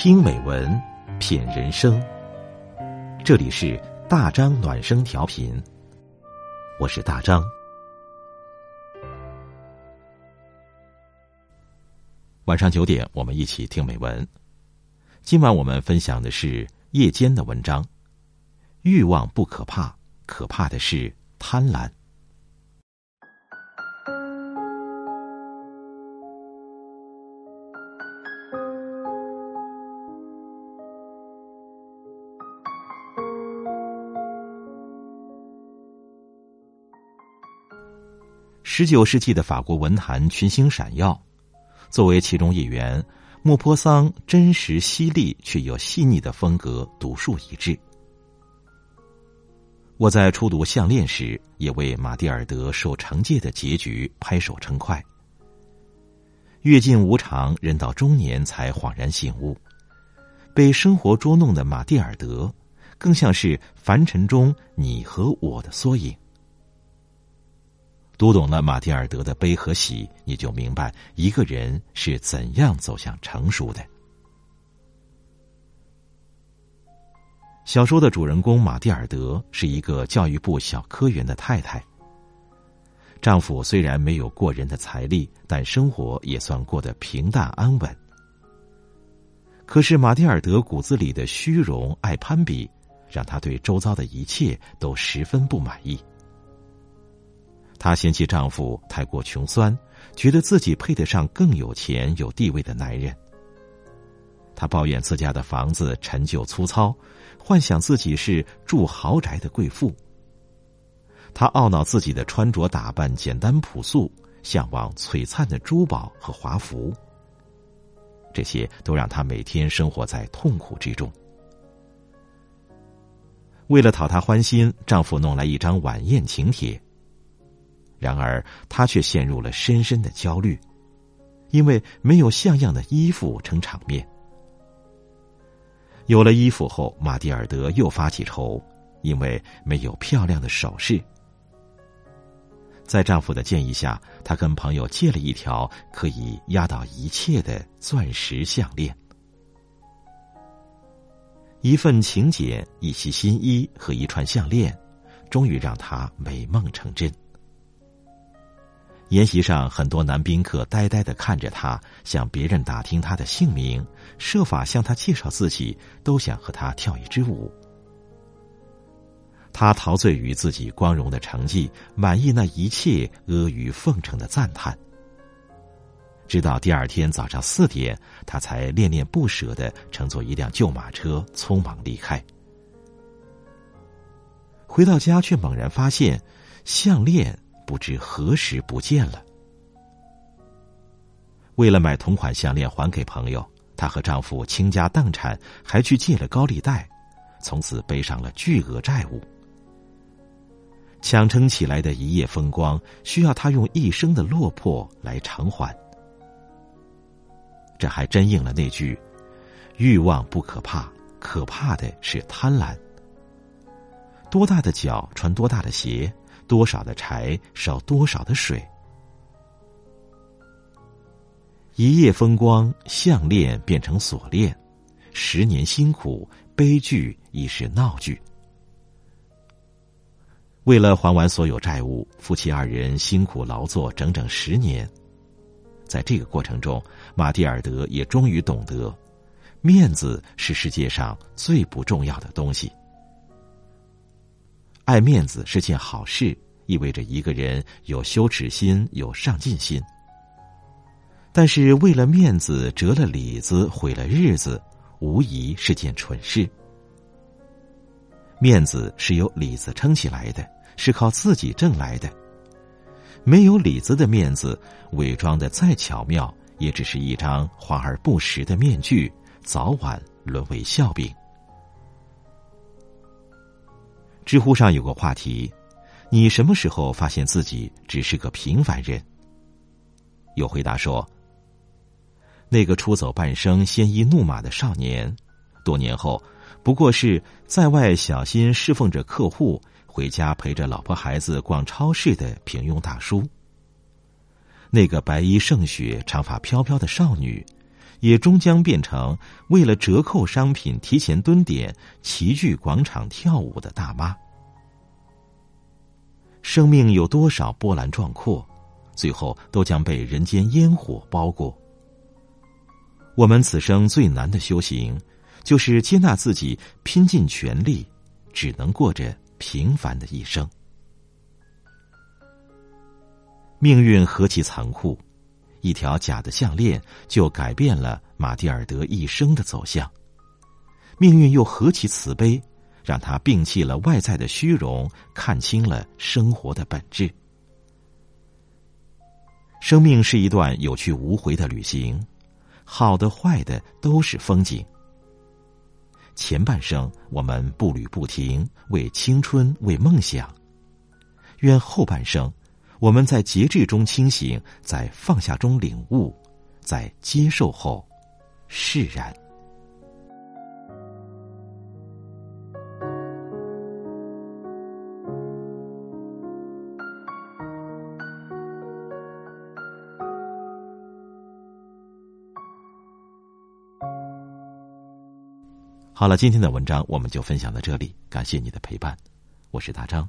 听美文，品人生。这里是大张暖声调频，我是大张。晚上九点，我们一起听美文。今晚我们分享的是夜间的文章。欲望不可怕，可怕的是贪婪。十九世纪的法国文坛群星闪耀，作为其中一员，莫泊桑真实犀利却又细腻的风格独树一帜。我在初读《项链》时，也为马蒂尔德受惩戒的结局拍手称快。阅尽无常，人到中年才恍然醒悟，被生活捉弄的马蒂尔德，更像是凡尘中你和我的缩影。读懂了马蒂尔德的悲和喜，你就明白一个人是怎样走向成熟的。小说的主人公马蒂尔德是一个教育部小科员的太太。丈夫虽然没有过人的财力，但生活也算过得平淡安稳。可是马蒂尔德骨子里的虚荣、爱攀比，让她对周遭的一切都十分不满意。她嫌弃丈夫太过穷酸，觉得自己配得上更有钱、有地位的男人。她抱怨自家的房子陈旧粗糙，幻想自己是住豪宅的贵妇。她懊恼自己的穿着打扮简单朴素，向往璀璨的珠宝和华服。这些都让她每天生活在痛苦之中。为了讨她欢心，丈夫弄来一张晚宴请帖。然而，她却陷入了深深的焦虑，因为没有像样的衣服撑场面。有了衣服后，马蒂尔德又发起愁，因为没有漂亮的首饰。在丈夫的建议下，她跟朋友借了一条可以压倒一切的钻石项链。一份请柬、一袭新衣和一串项链，终于让她美梦成真。宴席上，很多男宾客呆呆的看着他，向别人打听他的姓名，设法向他介绍自己，都想和他跳一支舞。他陶醉于自己光荣的成绩，满意那一切阿谀奉承的赞叹。直到第二天早上四点，他才恋恋不舍的乘坐一辆旧马车匆忙离开。回到家，却猛然发现项链。不知何时不见了。为了买同款项链还给朋友，她和丈夫倾家荡产，还去借了高利贷，从此背上了巨额债务。强撑起来的一夜风光，需要她用一生的落魄来偿还。这还真应了那句：“欲望不可怕，可怕的是贪婪。”多大的脚穿多大的鞋。多少的柴烧多少的水，一夜风光，项链变成锁链；十年辛苦，悲剧已是闹剧。为了还完所有债务，夫妻二人辛苦劳作整整十年。在这个过程中，马蒂尔德也终于懂得，面子是世界上最不重要的东西。爱面子是件好事，意味着一个人有羞耻心、有上进心。但是为了面子折了里子、毁了日子，无疑是件蠢事。面子是由里子撑起来的，是靠自己挣来的。没有里子的面子，伪装的再巧妙，也只是一张华而不实的面具，早晚沦为笑柄。知乎上有个话题：“你什么时候发现自己只是个平凡人？”有回答说：“那个出走半生、鲜衣怒马的少年，多年后不过是在外小心侍奉着客户，回家陪着老婆孩子逛超市的平庸大叔。那个白衣胜雪、长发飘飘的少女，也终将变成为了折扣商品提前蹲点齐聚广场跳舞的大妈。生命有多少波澜壮阔，最后都将被人间烟火包裹。我们此生最难的修行，就是接纳自己，拼尽全力，只能过着平凡的一生。命运何其残酷！一条假的项链就改变了马蒂尔德一生的走向。命运又何其慈悲，让他摒弃了外在的虚荣，看清了生活的本质。生命是一段有去无回的旅行，好的坏的都是风景。前半生我们步履不停，为青春，为梦想。愿后半生。我们在节制中清醒，在放下中领悟，在接受后释然。好了，今天的文章我们就分享到这里，感谢你的陪伴，我是大张，